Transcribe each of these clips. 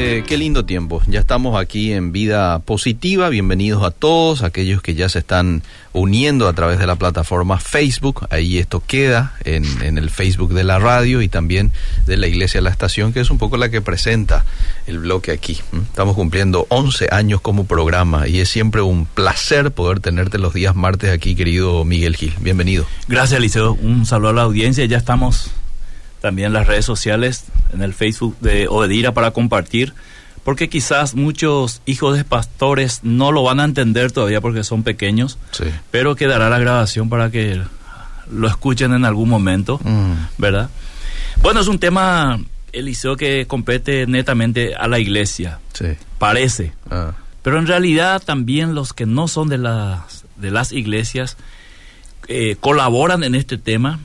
Qué, lindo tiempo. Ya estamos aquí en Vida Positiva. Bienvenidos a todos aquellos que ya se están uniendo a través de la plataforma Facebook. Ahí esto queda en, en el Facebook de la radio y también de la Iglesia La Estación, que es un poco la que presenta el bloque aquí. Estamos cumpliendo 11 años como programa y es siempre un placer poder tenerte los días martes aquí, querido Miguel Gil. Bienvenido. Gracias, Liceo. Un saludo a la audiencia. Ya estamos también las redes sociales, en el Facebook de Obedira para compartir, porque quizás muchos hijos de pastores no lo van a entender todavía porque son pequeños, Sí. pero quedará la grabación para que lo escuchen en algún momento, Mm. ¿verdad? Bueno, es un tema, Eliseo, que compete netamente a la iglesia, Sí. parece, Ah, pero en realidad también los que no son de las, de las iglesias eh, colaboran en este tema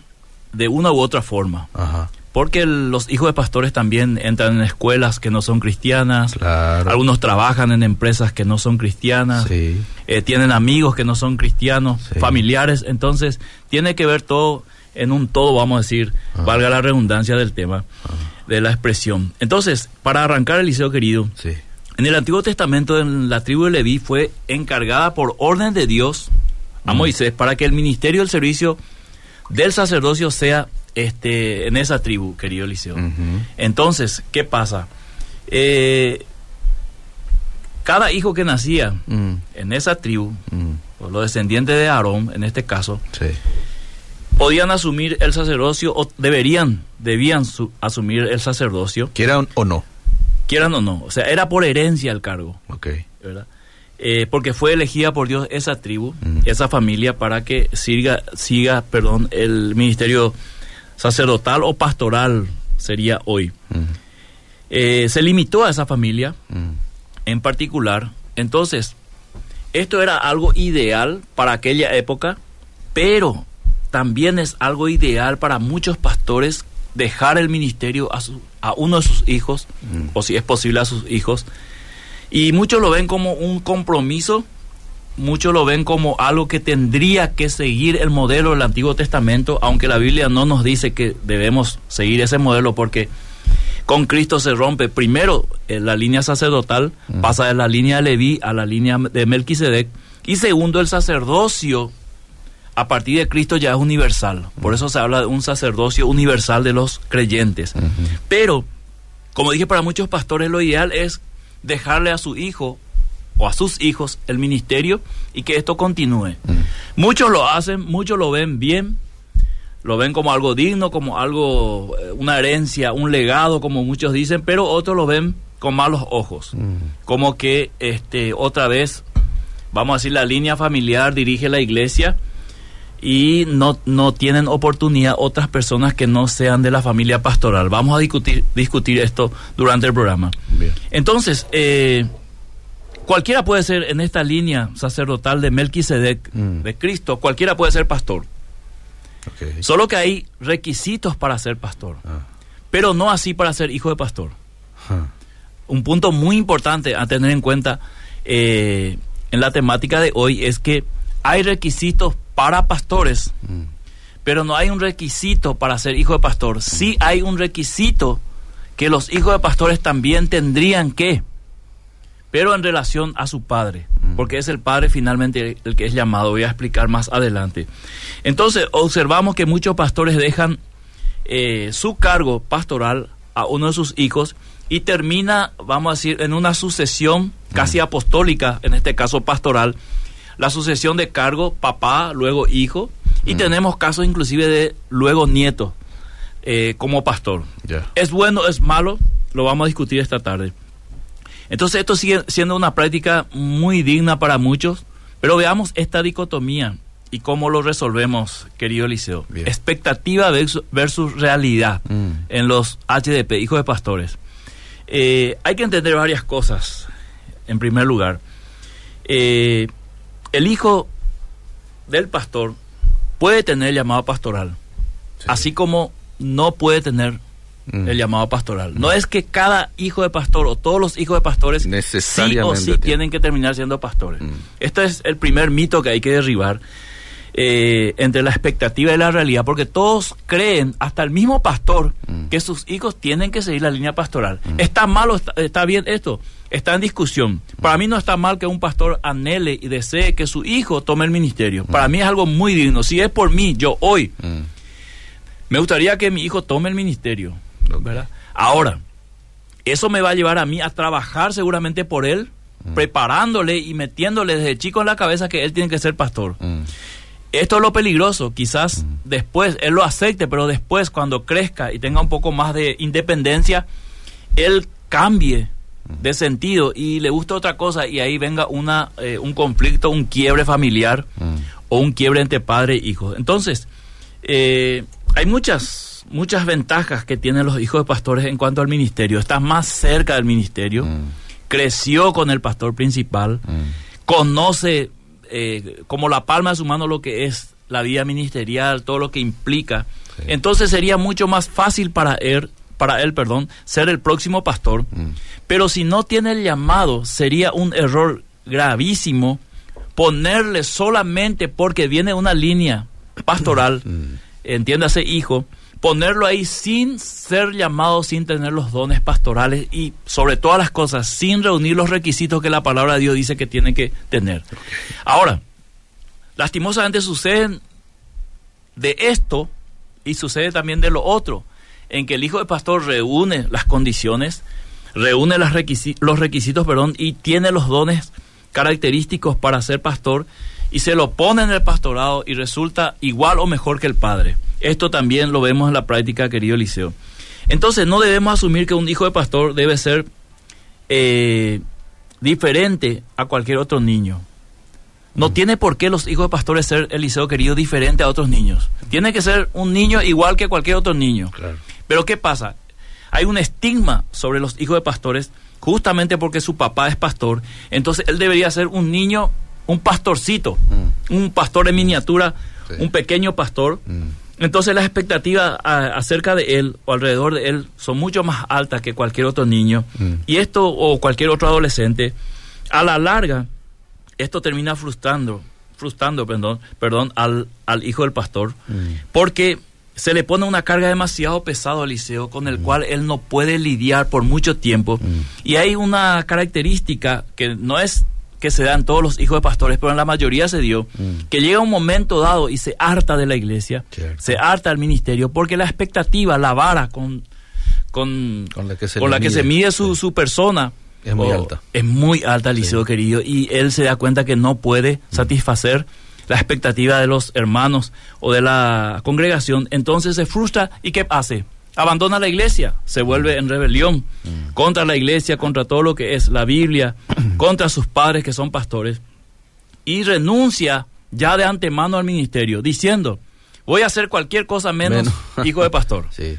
de una u otra forma. ajá. Porque el- los hijos de pastores también entran en escuelas que no son cristianas, Claro. algunos trabajan en empresas que no son cristianas, Sí. eh, tienen amigos que no son cristianos, Sí. familiares, entonces tiene que ver todo en un todo, vamos a decir, Ah. valga la redundancia del tema, de la expresión. Entonces, para arrancar el liceo querido, Sí. en el Antiguo Testamento, en la tribu de Leví fue encargada por orden de Dios a Mm. Moisés para que el ministerio del servicio del sacerdocio sea este en esa tribu, querido Eliseo. Entonces, ¿qué pasa? Eh, cada hijo que nacía Mm, en esa tribu, mm, o los descendientes de Aarón, en este caso, Sí. podían asumir el sacerdocio o deberían, debían su- asumir el sacerdocio, ¿Quieran o no? quieran o no. O sea, era por herencia el cargo. Ok. ¿verdad? Eh, porque fue elegida por Dios esa tribu, Mm. esa familia, para que siga, siga perdón, el ministerio sacerdotal o pastoral sería hoy. Mm, Eh, se limitó a esa familia mm, en particular. Entonces, esto era algo ideal para aquella época, pero también es algo ideal para muchos pastores dejar el ministerio a, su- a uno de sus hijos, o si es posible a sus hijos. Y muchos lo ven como un compromiso, muchos lo ven como algo que tendría que seguir el modelo del Antiguo Testamento, aunque la Biblia no nos dice que debemos seguir ese modelo porque con Cristo se rompe primero eh, la línea sacerdotal, Mm. pasa de la línea de Leví a la línea de Melquisedec, y segundo el sacerdocio a partir de Cristo ya es universal. Por eso se habla de un sacerdocio universal de los creyentes. Pero, como dije, para muchos pastores lo ideal es dejarle a su hijo o a sus hijos el ministerio y que esto continúe. Mm. Muchos lo hacen, muchos lo ven bien, lo ven como algo digno, como algo, eh, una herencia, un legado, como muchos dicen, pero otros lo ven con malos ojos, Mm. como que este otra vez, vamos a decir, la línea familiar dirige la iglesia y no, no tienen oportunidad otras personas que no sean de la familia pastoral. Vamos a discutir, discutir esto durante el programa. Bien. Entonces, eh, cualquiera puede ser en esta línea sacerdotal de Melquisedec, Mm. de Cristo, cualquiera puede ser pastor. Solo que hay requisitos para ser pastor, Ah. pero no así para ser hijo de pastor. Ah. Un punto muy importante a tener en cuenta eh, en la temática de hoy es que hay requisitos para pastores, Mm. pero no hay un requisito para ser hijo de pastor. Sí hay un requisito que los hijos de pastores también tendrían que, pero en relación a su padre, Mm. porque es el padre finalmente el que es llamado. Voy a explicar más adelante. Entonces, observamos que muchos pastores dejan eh, su cargo pastoral a uno de sus hijos y termina, vamos a decir, en una sucesión casi apostólica, en este caso pastoral, la sucesión de cargo papá, luego hijo, y Mm. tenemos casos inclusive de luego nieto eh, como pastor. ¿Es bueno, es malo? Lo vamos a discutir esta tarde. Entonces esto sigue siendo una práctica muy digna para muchos, pero veamos esta dicotomía y cómo lo resolvemos, querido Eliseo. Bien. Expectativa versus, versus realidad Mm. en los HDP, hijos de pastores. Eh, hay que entender varias cosas. En primer lugar, eh, el hijo del pastor puede tener llamado pastoral, Sí. así como no puede tener Mm. el llamado pastoral. No es que cada hijo de pastor o todos los hijos de pastores sí o Necesariamente sí tiene. tienen que terminar siendo pastores. Mm. Este es el primer mito que hay que derribar. Eh, entre la expectativa y la realidad, porque todos creen, hasta el mismo pastor, Mm. que sus hijos tienen que seguir la línea pastoral. ¿Está mal o está, está bien esto? Está en discusión. Para mí no está mal que un pastor anhele y desee que su hijo tome el ministerio. Para mí es algo muy digno. Si es por mí, yo hoy, Mm. me gustaría que mi hijo tome el ministerio. ¿verdad? Ahora, eso me va a llevar a mí a trabajar seguramente por él, preparándole y metiéndole desde chico en la cabeza que él tiene que ser pastor. Mm. Esto es lo peligroso, quizás después él lo acepte, pero después cuando crezca y tenga un poco más de independencia, él cambie de sentido y le gusta otra cosa y ahí venga una, eh, un conflicto, un quiebre familiar Mm. o un quiebre entre padre e hijo. Entonces, eh, hay muchas, muchas ventajas que tienen los hijos de pastores en cuanto al ministerio. Estás más cerca del ministerio, Mm. creció con el pastor principal, Mm. conoce eh, como la palma de su mano lo que es la vida ministerial, todo lo que implica. Sí. Entonces sería mucho más fácil para él, para él, perdón, ser el próximo pastor. Mm. Pero si no tiene el llamado, sería un error gravísimo ponerle solamente porque viene una línea pastoral, Mm. entiéndase hijo, ponerlo ahí sin ser llamado, sin tener los dones pastorales y sobre todas las cosas, sin reunir los requisitos que la palabra de Dios dice que tiene que tener. Ahora, lastimosamente suceden de esto y sucede también de lo otro, en que el hijo de pastor reúne las condiciones, reúne las los requisitos, perdón, y tiene los dones característicos para ser pastor y se lo pone en el pastorado y resulta igual o mejor que el padre. Esto también lo vemos en la práctica, querido Eliseo. Entonces no debemos asumir que un hijo de pastor debe ser eh, diferente a cualquier otro niño. No tiene por qué los hijos de pastores ser, Eliseo querido, diferente a otros niños. Tiene que ser un niño igual que cualquier otro niño. Claro. Pero ¿qué pasa? Hay un estigma sobre los hijos de pastores justamente porque su papá es pastor. Entonces él debería ser un niño, un pastorcito, Mm. un pastor en miniatura, Sí. un pequeño pastor. Mm. Entonces las expectativas a- acerca de él o alrededor de él son mucho más altas que cualquier otro niño. Mm. Y esto o cualquier otro adolescente, a la larga, esto termina frustrando, frustrando, perdón, perdón, al, al hijo del pastor, Mm. porque se le pone una carga demasiado pesada al liceo con el cual él no puede lidiar por mucho tiempo. Mm. Y hay una característica que no es que se da en todos los hijos de pastores, pero en la mayoría se dio, Mm. que llega un momento dado y se harta de la iglesia, Cierto. se harta del ministerio, porque la expectativa, la vara con, con, Con la que se con le la que se mide. su, su persona. Es muy o- alta. Es muy alta, Liceo querido, y él se da cuenta que no puede Mm. satisfacer la expectativa de los hermanos o de la congregación, entonces se frustra y ¿qué hace? Abandona la iglesia, se vuelve en rebelión Mm. contra la iglesia, contra todo lo que es la Biblia, contra sus padres que son pastores, y renuncia ya de antemano al ministerio, diciendo, voy a hacer cualquier cosa menos, Menos. hijo de pastor. Sí.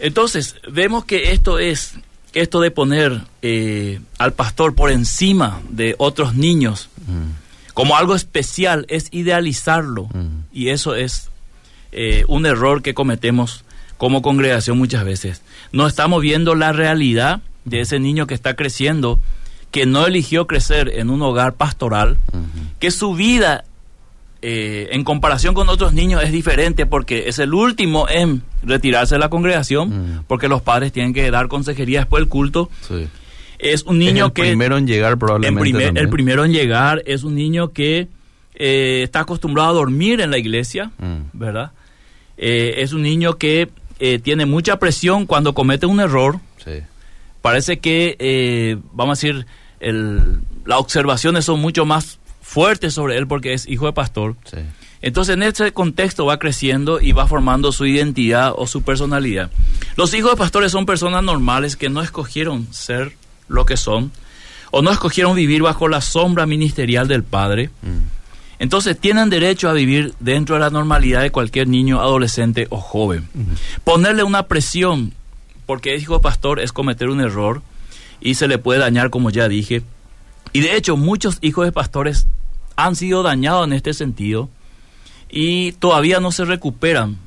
Entonces, vemos que esto es, esto de poner eh, al pastor por encima de otros niños Mm. como algo especial es idealizarlo. Mm. Y eso es eh, un error que cometemos como congregación muchas veces. No estamos viendo la realidad de ese niño que está creciendo, que no eligió crecer en un hogar pastoral, que su vida eh, en comparación con otros niños es diferente porque es el último en retirarse de la congregación, porque los padres tienen que dar consejería después del culto. Sí. Es un niño es el que... primero en llegar probablemente primer- el primero en llegar es un niño que eh, está acostumbrado a dormir en la iglesia, Mm. ¿verdad? Eh, es un niño que eh, tiene mucha presión cuando comete un error. Sí. Parece que, eh, vamos a decir, el- las observaciones son mucho más fuertes sobre él porque es hijo de pastor. Sí. Entonces en ese contexto va creciendo y va formando su identidad o su personalidad. Los hijos de pastores son personas normales que no escogieron ser lo que son o no escogieron vivir bajo la sombra ministerial del Padre. Mm. Entonces tienen derecho a vivir dentro de la normalidad de cualquier niño, adolescente o joven. Ponerle una presión porque es hijo de pastor es cometer un error y se le puede dañar como ya dije. Y de hecho muchos hijos de pastores han sido dañados en este sentido y todavía no se recuperan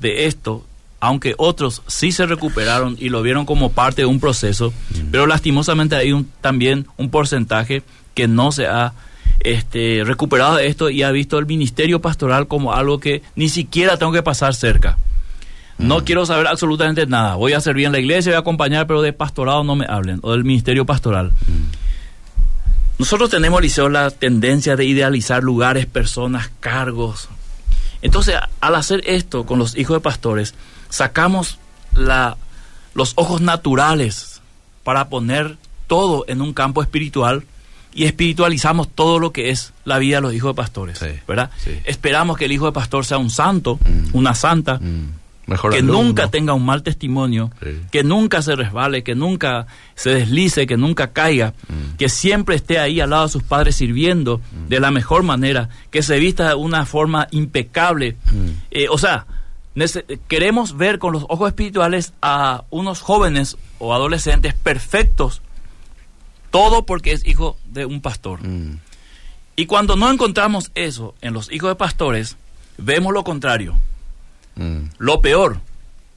de esto, aunque otros sí se recuperaron y lo vieron como parte de un proceso, pero lastimosamente hay un, también un porcentaje que no se ha este, recuperado de esto y ha visto el ministerio pastoral como algo que ni siquiera tengo que pasar cerca. No quiero saber absolutamente nada. Voy a servir en la iglesia, voy a acompañar, pero de pastorado no me hablen, o del ministerio pastoral. Nosotros tenemos, Liceo, la tendencia de idealizar lugares, personas, cargos. Entonces, al hacer esto con los hijos de pastores, sacamos la, los ojos naturales para poner todo en un campo espiritual y espiritualizamos todo lo que es la vida de los hijos de pastores, Sí, ¿verdad? sí. Esperamos que el hijo de pastor sea un santo, Mm. una santa, Mm. Mejor que alumno. nunca tenga un mal testimonio, Sí. que nunca se resbale, que nunca se deslice, que nunca caiga, Mm. que siempre esté ahí al lado de sus padres sirviendo de la mejor manera, que se vista de una forma impecable. Eh, o sea, queremos ver con los ojos espirituales a unos jóvenes o adolescentes perfectos, todo porque es hijo de un pastor. Mm. Y cuando no encontramos eso en los hijos de pastores, vemos lo contrario Mm. lo peor,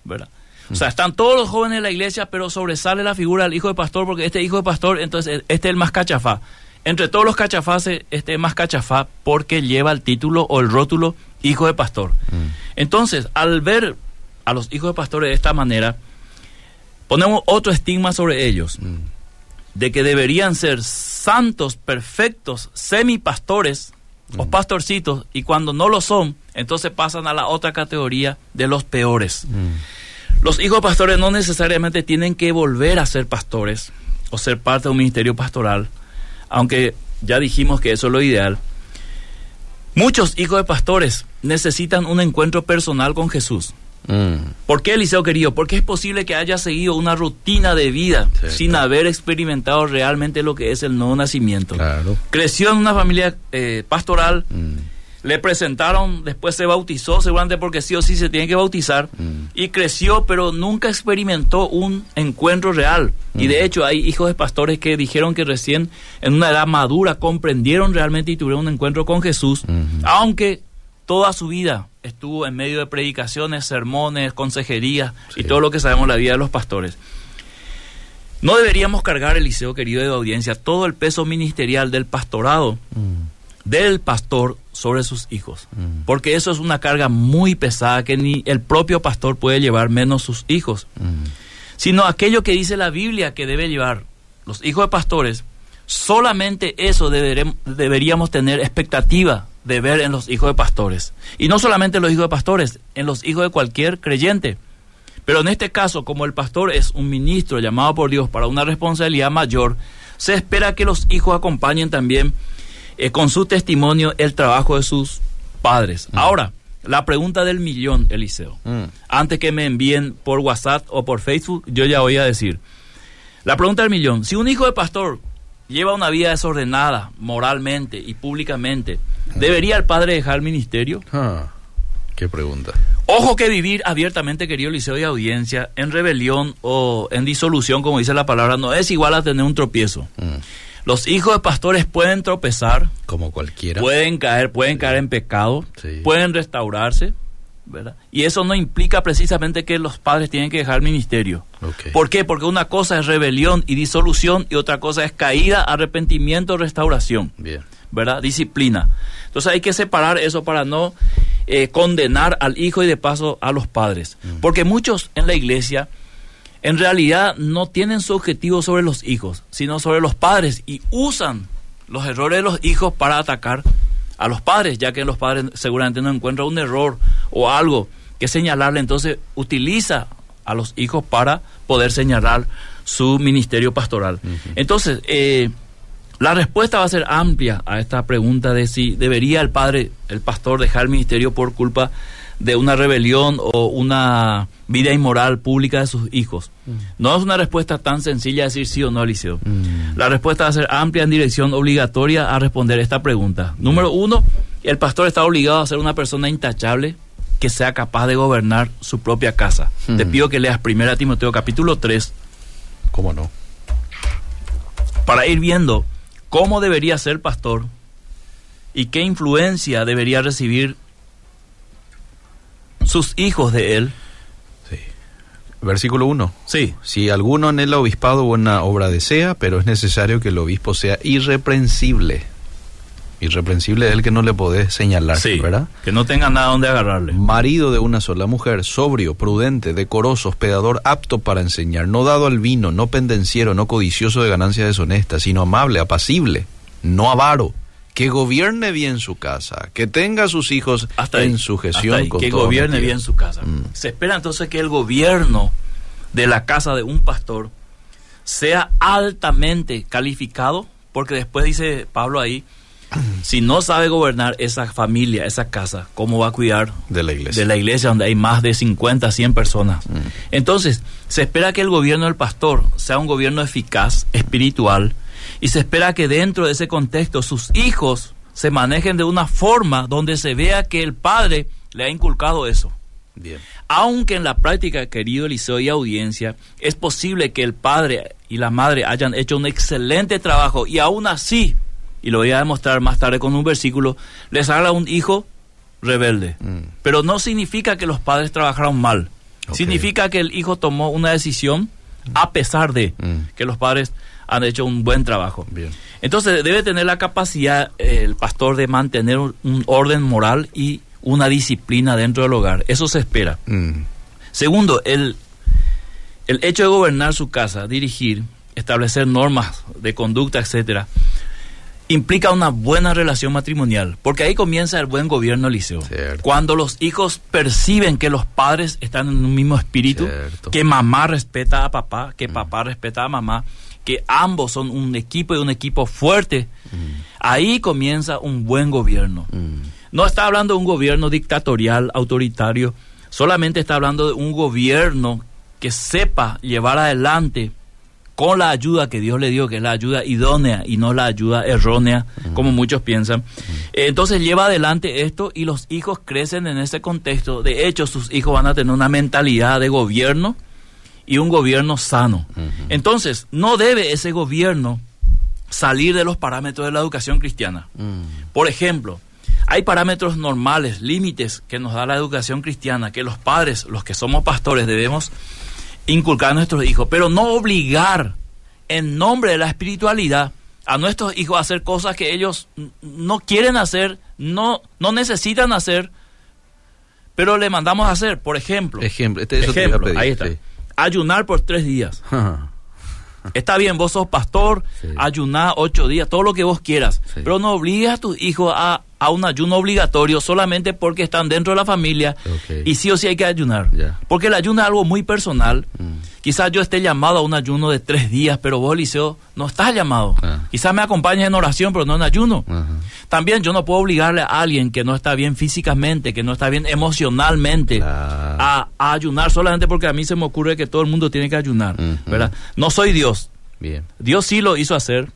¿verdad? O sea, están todos los jóvenes de la iglesia, pero sobresale la figura del hijo de pastor, porque este hijo de pastor, entonces, este es el más cachafá. Entre todos los cachafases, este es más cachafá porque lleva el título o el rótulo hijo de pastor. Mm. Entonces, al ver a los hijos de pastores de esta manera, ponemos otro estigma sobre ellos, Mm. De que deberían ser santos, perfectos, semipastores o pastorcitos, y cuando no lo son, entonces pasan a la otra categoría de los peores. Mm. Los hijos de pastores no necesariamente tienen que volver a ser pastores o ser parte de un ministerio pastoral, aunque ya dijimos que eso es lo ideal. Muchos hijos de pastores necesitan un encuentro personal con Jesús. Mm. ¿Por qué, Eliseo querido? Porque es posible que haya seguido una rutina de vida Sí, sin claro. haber experimentado realmente lo que es el nuevo nacimiento. Claro. Creció en una familia eh, pastoral, Mm. le presentaron, después se bautizó, seguramente porque sí o sí se tiene que bautizar, Mm. y creció, pero nunca experimentó un encuentro real. Y de hecho hay hijos de pastores que dijeron que recién en una edad madura comprendieron realmente y tuvieron un encuentro con Jesús, aunque toda su vida estuvo en medio de predicaciones, sermones, consejerías y todo lo que sabemos la vida de los pastores. No deberíamos cargar, Eliseo querido de audiencia, todo el peso ministerial del pastorado Mm. del pastor sobre sus hijos. Mm. Porque eso es una carga muy pesada que ni el propio pastor puede llevar, menos sus hijos. Mm. Sino aquello que dice la Biblia que debe llevar los hijos de pastores, solamente eso deberem- deberíamos tener expectativa de ver en los hijos de pastores. Y no solamente en los hijos de pastores, en los hijos de cualquier creyente. Pero en este caso, como el pastor es un ministro llamado por Dios para una responsabilidad mayor, se espera que los hijos acompañen también eh, con su testimonio el trabajo de sus padres. Ahora, la pregunta del millón, Eliseo. Mm. Antes que me envíen por WhatsApp o por Facebook, yo ya voy a decir. La pregunta del millón. Si un hijo de pastor lleva una vida desordenada moralmente y públicamente, ¿debería el padre dejar el ministerio? Ah, qué pregunta. Ojo que vivir abiertamente, querido liceo y audiencia, en rebelión o en disolución, como dice la palabra, no es igual a tener un tropiezo. Mm. Los hijos de pastores pueden tropezar, Como cualquiera. pueden caer, pueden caer en pecado, Sí. pueden restaurarse, ¿verdad? Y eso no implica precisamente que los padres tienen que dejar el ministerio. ¿Por qué? Porque una cosa es rebelión y disolución y otra cosa es caída, arrepentimiento, restauración. Bien. ¿verdad? Disciplina. Entonces hay que separar eso para no eh, condenar al hijo y de paso a los padres. Porque muchos en la iglesia en realidad no tienen su objetivo sobre los hijos, sino sobre los padres y usan los errores de los hijos para atacar a los padres, ya que los padres seguramente no encuentran un error o algo que señalarle, entonces utiliza a los hijos para poder señalar su ministerio pastoral. Entonces, eh, la respuesta va a ser amplia a esta pregunta de si debería el padre, el pastor, dejar el ministerio por culpa de una rebelión o una vida inmoral pública de sus hijos. No es una respuesta tan sencilla decir sí o no, Eliseo. Mm. La respuesta va a ser amplia en dirección obligatoria a responder esta pregunta. Número uno, el pastor está obligado a ser una persona intachable que sea capaz de gobernar su propia casa. Te Mm. pido que leas 1 Timoteo capítulo 3 ¿Cómo no? para ir viendo cómo debería ser pastor y qué influencia debería recibir sus hijos de él. Sí. Versículo 1. Sí, Si alguno en el obispado buena obra desea, pero es necesario que el obispo sea irreprensible. Irreprensible es el que no le podés señalar, Sí, ¿verdad? que no tenga nada donde agarrarle. Marido de una sola mujer, sobrio, prudente, decoroso, hospedador, apto para enseñar, no dado al vino, no pendenciero, no codicioso de ganancias deshonestas, sino amable, apacible, no avaro, que gobierne bien su casa, que tenga a sus hijos Hasta en ahí, sujeción hasta ahí, con que gobierne bien su casa. Mm. Se espera entonces que el gobierno de la casa de un pastor sea altamente calificado, porque después dice Pablo ahí, si no sabe gobernar esa familia, esa casa, ¿cómo va a cuidar de la iglesia. de la iglesia donde hay más de 50, 100 personas? Mm. Entonces, se espera que el gobierno del pastor sea un gobierno eficaz, espiritual, y se espera que dentro de ese contexto sus hijos se manejen de una forma donde se vea que el padre le ha inculcado eso. Bien. Aunque en la práctica, querido Eliseo y audiencia, es posible que el padre y la madre hayan hecho un excelente trabajo y aún así, y lo voy a demostrar más tarde con un versículo, les haga un hijo rebelde. Mm. Pero no significa que los padres trabajaron mal. Significa que el hijo tomó una decisión a pesar de Mm. que los padres han hecho un buen trabajo. Bien. Entonces debe tener la capacidad eh, el pastor de mantener un, un orden moral y una disciplina dentro del hogar. Eso se espera. Mm. Segundo, el, el hecho de gobernar su casa, dirigir, establecer normas de conducta, etcétera, implica una buena relación matrimonial, porque ahí comienza el buen gobierno, Eliseo. Cierto. Cuando los hijos perciben que los padres están en un mismo espíritu, Cierto. que mamá respeta a papá, que papá respeta a mamá, que ambos son un equipo y un equipo fuerte, ahí comienza un buen gobierno. Mm. No está hablando de un gobierno dictatorial, autoritario, solamente está hablando de un gobierno que sepa llevar adelante con la ayuda que Dios le dio, que es la ayuda idónea y no la ayuda errónea, como muchos piensan. Eh, Entonces lleva adelante esto y los hijos crecen en ese contexto. De hecho, sus hijos van a tener una mentalidad de gobierno y un gobierno sano. Entonces, no debe ese gobierno salir de los parámetros de la educación cristiana. Por ejemplo, hay parámetros normales, límites que nos da la educación cristiana, que los padres, los que somos pastores, debemos inculcar a nuestros hijos, pero no obligar en nombre de la espiritualidad a nuestros hijos a hacer cosas que ellos no quieren hacer, no, no necesitan hacer, pero le mandamos a hacer. Por ejemplo, Ejemplo, este- eso te iba a ejemplo, pedir, ahí está. sí. Ayunar por tres días. Está bien, vos sos pastor, Sí. ayuná ocho días, todo lo que vos quieras, Sí. pero no obligues a tus hijos a, a un ayuno obligatorio solamente porque están dentro de la familia y sí o sí hay que ayunar. Porque el ayuno es algo muy personal. Mm. Quizás yo esté llamado a un ayuno de tres días, pero vos, Liceo, no estás llamado. Ah. Quizás me acompañes en oración, pero no en ayuno. También yo no puedo obligarle a alguien que no está bien físicamente, que no está bien emocionalmente, Claro. a, a ayunar solamente porque a mí se me ocurre que todo el mundo tiene que ayunar. ¿verdad? No soy Dios. Bien. Dios sí lo hizo hacer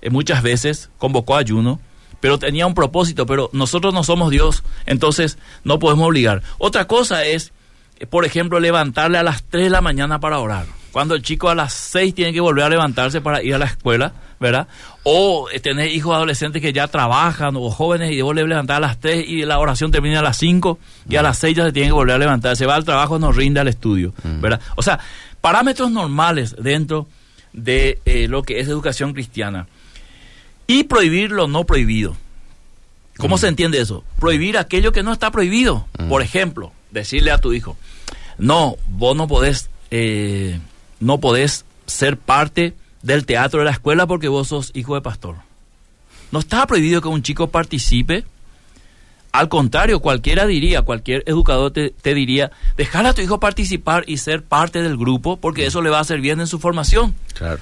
eh, muchas veces, convocó ayuno, pero tenía un propósito, pero nosotros no somos Dios, entonces no podemos obligar. Otra cosa es, eh, por ejemplo, levantarle a las 3 de la mañana para orar. Cuando el chico a las 6 tiene que volver a levantarse para ir a la escuela, ¿verdad? O eh, tener hijos adolescentes que ya trabajan o jóvenes y vos le levantar a las 3 y la oración termina a las 5 y a las 6 ya se tiene que volver a levantar. Se va al trabajo, no rinde al estudio, ¿verdad? O sea, parámetros normales dentro de eh, lo que es educación cristiana. Y prohibir lo no prohibido. ¿Cómo se entiende eso? Prohibir aquello que no está prohibido. Por ejemplo, decirle a tu hijo, no, vos no podés, eh, no podés ser parte del teatro de la escuela porque vos sos hijo de pastor. No está prohibido que un chico participe. Al contrario, cualquiera diría, cualquier educador te, te diría, dejar a tu hijo participar y ser parte del grupo porque eso le va a hacer bien en su formación. Claro.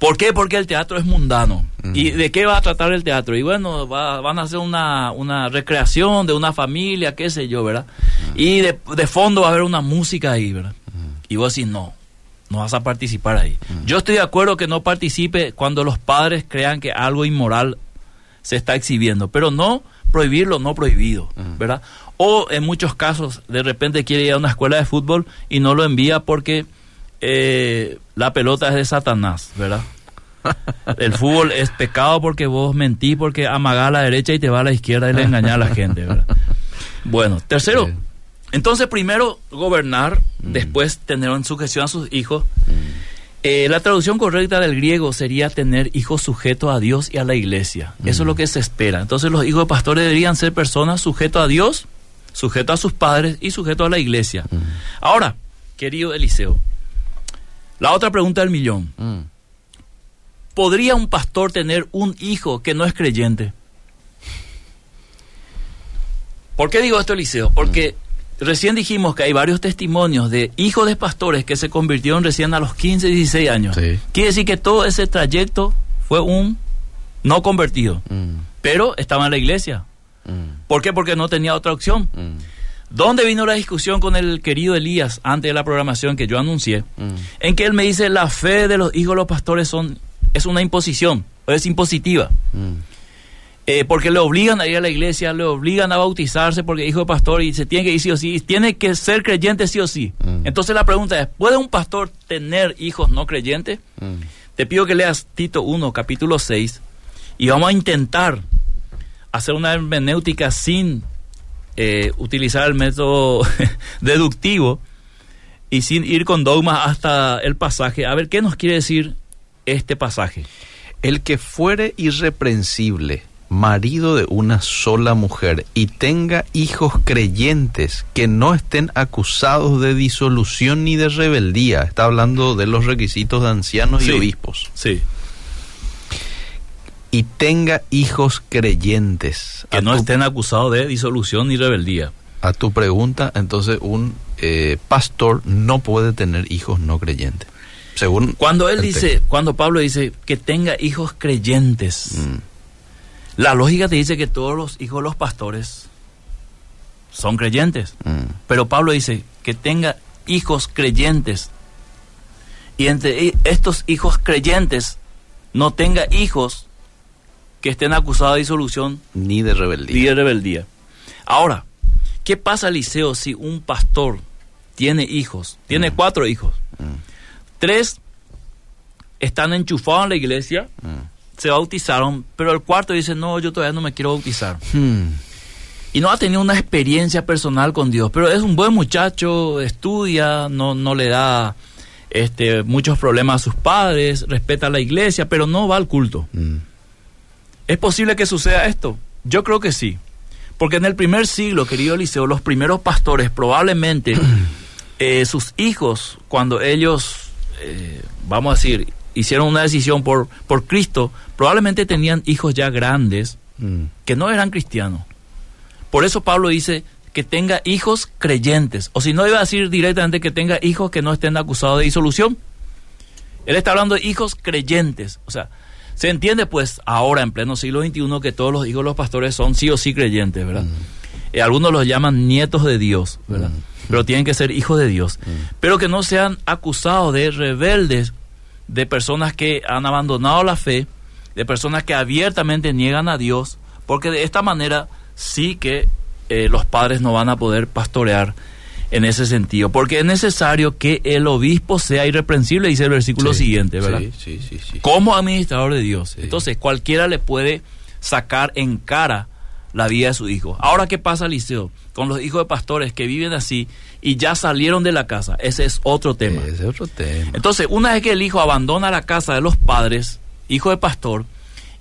¿Por qué? Porque el teatro es mundano. ¿Y de qué va a tratar el teatro? Y bueno, va- van a hacer una, una recreación de una familia, qué sé yo, ¿verdad? Y de, de fondo va a haber una música ahí, ¿verdad? Y vos decís, no, no vas a participar ahí. Yo estoy de acuerdo que no participe cuando los padres crean que algo inmoral se está exhibiendo, pero no prohibir lo no prohibido, ¿verdad? O en muchos casos, de repente quiere ir a una escuela de fútbol y no lo envía porque eh, la pelota es de Satanás, ¿verdad? El fútbol es pecado porque vos mentís, porque amagás a la derecha y te va a la izquierda y le engañás a la gente, ¿verdad? Bueno, tercero, Sí. entonces primero gobernar, después tener en sujeción a sus hijos Eh, la traducción correcta del griego sería tener hijos sujetos a Dios y a la iglesia. Eso es lo que se espera. Entonces los hijos de pastores deberían ser personas sujetos a Dios, sujetos a sus padres y sujetos a la iglesia. Ahora, querido Eliseo, la otra pregunta del millón. ¿Podría un pastor tener un hijo que no es creyente? ¿Por qué digo esto, Eliseo? Porque recién dijimos que hay varios testimonios de hijos de pastores que se convirtieron recién a los 15, 16 años. Quiere decir que todo ese trayecto fue un no convertido, mm. pero estaba en la iglesia. Mm. ¿Por qué? Porque no tenía otra opción. Mm. ¿Dónde vino la discusión con el querido Elías antes de la programación que yo anuncié? En que él me dice la fe de los hijos de los pastores son es una imposición, es impositiva. Eh, porque le obligan a ir a la iglesia, le obligan a bautizarse porque hijo de pastor y se tiene que ir sí o sí, tiene que ser creyente sí o sí. Mm. Entonces la pregunta es, ¿puede un pastor tener hijos no creyentes? Mm. Te pido que leas Tito 1, capítulo 6, y vamos a intentar hacer una hermenéutica sin eh, utilizar el método deductivo y sin ir con dogmas hasta el pasaje. A ver, ¿qué nos quiere decir este pasaje? El que fuere irreprensible marido de una sola mujer y tenga hijos creyentes que no estén acusados de disolución ni de rebeldía. Está hablando de los requisitos de ancianos y obispos. Sí. Y tenga hijos creyentes. Que no estén acusados de disolución ni rebeldía. A tu pregunta, entonces un eh, pastor no puede tener hijos no creyentes. Según cuando él dice, cuando Pablo dice que tenga hijos creyentes. Mm. La lógica te dice que todos los hijos de los pastores son creyentes. Mm. Pero Pablo dice que tenga hijos creyentes. Y entre estos hijos creyentes no tenga hijos que estén acusados de disolución ni de rebeldía. Ni de rebeldía. Ahora, ¿qué pasa, Liceo, si un pastor tiene hijos? Tiene mm. cuatro hijos. Mm. Tres están enchufados en la iglesia se bautizaron, pero el cuarto dice, no, yo todavía no me quiero bautizar. Hmm. Y no ha tenido una experiencia personal con Dios, pero es un buen muchacho, estudia, no, no le da este, muchos problemas a sus padres, respeta a la iglesia, pero no va al culto. ¿Es posible que suceda esto? Yo creo que sí. Porque en el primer siglo, querido Eliseo, los primeros pastores probablemente eh, sus hijos, cuando ellos, eh, vamos a decir, hicieron una decisión por, por Cristo, probablemente tenían hijos ya grandes mm. que no eran cristianos. Por eso Pablo dice que tenga hijos creyentes, o si no iba a decir directamente que tenga hijos que no estén acusados de disolución. Él está hablando de hijos creyentes, o sea, se entiende pues ahora en pleno siglo XXI que todos los hijos de los pastores son sí o sí creyentes, ¿verdad? Mm. Eh, algunos los llaman nietos de Dios, ¿verdad? Mm. Pero tienen que ser hijos de Dios. Pero que no sean acusados de rebeldes de personas que han abandonado la fe, de personas que abiertamente niegan a Dios, porque de esta manera sí que eh, los padres no van a poder pastorear en ese sentido, porque es necesario que el obispo sea irreprensible, dice el versículo siguiente, ¿verdad? Sí, sí, sí, Como administrador de Dios. Entonces, cualquiera le puede sacar en cara la vida de su hijo. Ahora, ¿qué pasa, Liceo? Con los hijos de pastores que viven así y ya salieron de la casa. Ese es otro tema. Ese es otro tema. Entonces, una vez que el hijo abandona la casa de los padres, hijo de pastor,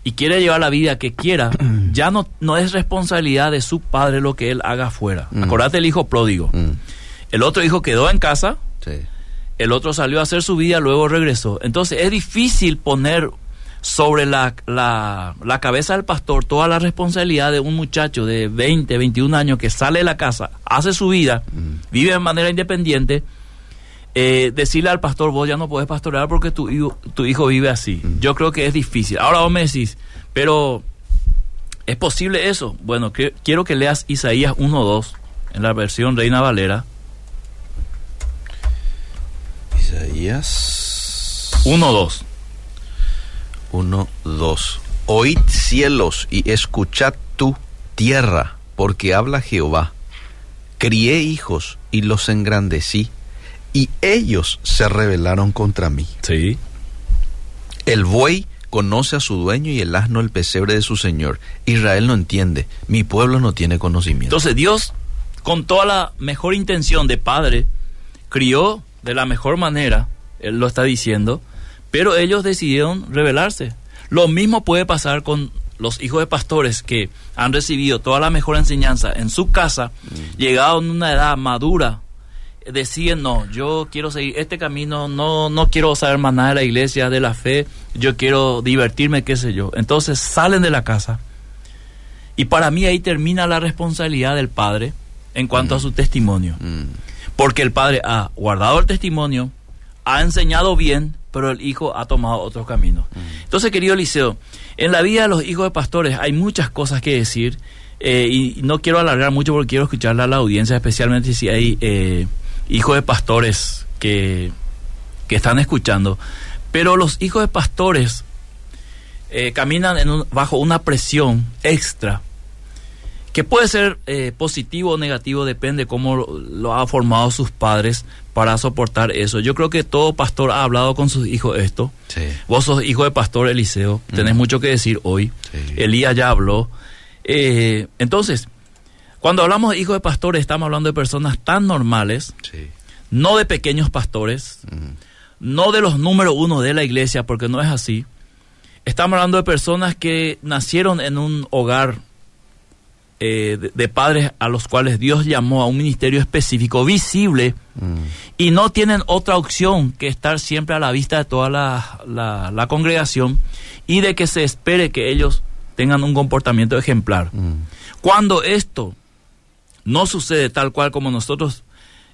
y quiere llevar la vida que quiera, ya no, no es responsabilidad de su padre lo que él haga afuera. Mm. Acordate el hijo pródigo. Mm. El otro hijo quedó en casa. El otro salió a hacer su vida, luego regresó. Entonces es difícil poner sobre la, la, la, cabeza del pastor toda la responsabilidad de un muchacho de 20, 21 años que sale de la casa, hace su vida, mm. vive de manera independiente, eh, decirle al pastor, vos ya no puedes pastorear porque tu hijo, tu hijo vive así. Mm. Yo creo que es difícil. Ahora vos me decís, pero ¿es posible eso? Bueno, que, quiero que leas Isaías 1.2 en la versión Reina Valera. Isaías 1.2. 1, 2. Oíd cielos y escuchad tu tierra, porque habla Jehová. Crié hijos y los engrandecí, y ellos se rebelaron contra mí. Sí. El buey conoce a su dueño y el asno el pesebre de su señor. Israel no entiende, mi pueblo no tiene conocimiento. Entonces Dios, con toda la mejor intención de padre, crió de la mejor manera, él lo está diciendo, Pero ellos decidieron rebelarse. Lo mismo puede pasar con los hijos de pastores que han recibido toda la mejor enseñanza en su casa, mm. llegado a una edad madura, deciden, no, yo quiero seguir este camino, no, no quiero saber más nada de la iglesia, de la fe, yo quiero divertirme, qué sé yo. Entonces salen de la casa. Y para mí ahí termina la responsabilidad del padre en cuanto a mm. su testimonio. Mm. Porque el padre ha guardado el testimonio, ha enseñado bien, pero el hijo ha tomado otro camino. Mm. Entonces, querido Eliseo, en la vida de los hijos de pastores hay muchas cosas que decir. Eh, y no quiero alargar mucho porque quiero escucharle a la audiencia, especialmente si hay eh, hijos de pastores que, que, están escuchando. Pero los hijos de pastores eh, caminan bajo una presión extra que puede ser eh, positivo o negativo, depende cómo lo, ha formado sus padres para soportar eso. Yo creo que todo pastor ha hablado con sus hijos esto. Vos sos hijo de pastor Eliseo, tenés mm. mucho que decir hoy. Elías ya habló. Eh, entonces, cuando hablamos de hijos de pastores, estamos hablando de personas tan normales, no de pequeños pastores, mm. no de los número uno de la iglesia, porque no es así. Estamos hablando de personas que nacieron en un hogar eh, de, padres a los cuales Dios llamó a un ministerio específico, visible, mm. y no tienen otra opción que estar siempre a la vista de toda la, la, congregación y de que se espere que ellos tengan un comportamiento ejemplar. Mm. Cuando esto no sucede tal cual como nosotros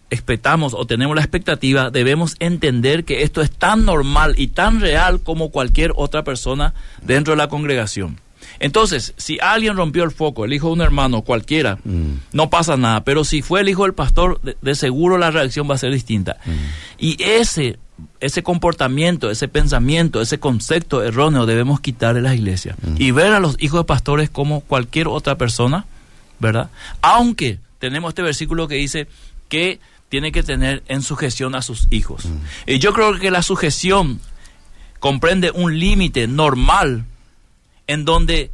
expectamos o tenemos la expectativa, debemos entender que esto es tan normal y tan real como cualquier otra persona dentro de la congregación. Entonces, si alguien rompió el foco, el hijo de un hermano, cualquiera, mm. no pasa nada. Pero si fue el hijo del pastor, de, seguro la reacción va a ser distinta. Mm. Y ese, ese comportamiento, ese pensamiento, ese concepto erróneo debemos quitar de las iglesias. Mm. Y ver a los hijos de pastores como cualquier otra persona, ¿verdad? Aunque tenemos este versículo que dice que tiene que tener en sujeción a sus hijos. Y yo creo que la sujeción comprende un límite normal en donde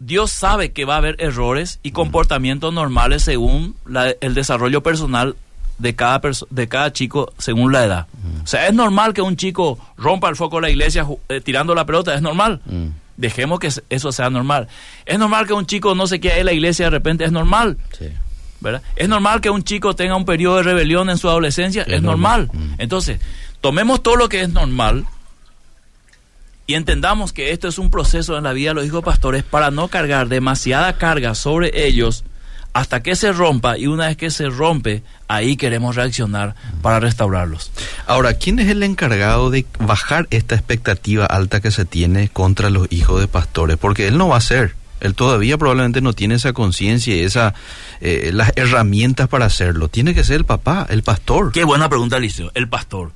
Dios sabe que va a haber errores y comportamientos normales según el desarrollo personal de cada, de cada chico según la edad. O sea, es normal que un chico rompa el foco de la iglesia eh, tirando la pelota, es normal. Dejemos que eso sea normal. Es normal que un chico no se quede en la iglesia de repente, es normal. ¿verdad? Es normal que un chico tenga un periodo de rebelión en su adolescencia, es, normal. Entonces, tomemos todo lo que es normal y entendamos que esto es un proceso en la vida de los hijos pastores para no cargar demasiada carga sobre ellos hasta que se rompa y una vez que se rompe, ahí queremos reaccionar para restaurarlos. Ahora, ¿quién es el encargado de bajar esta expectativa alta que se tiene contra los hijos de pastores? Porque él no va a ser. Él todavía probablemente no tiene esa conciencia y esa, eh, las herramientas para hacerlo. Tiene que ser el papá, el pastor. Qué buena pregunta, Liceo, el pastor.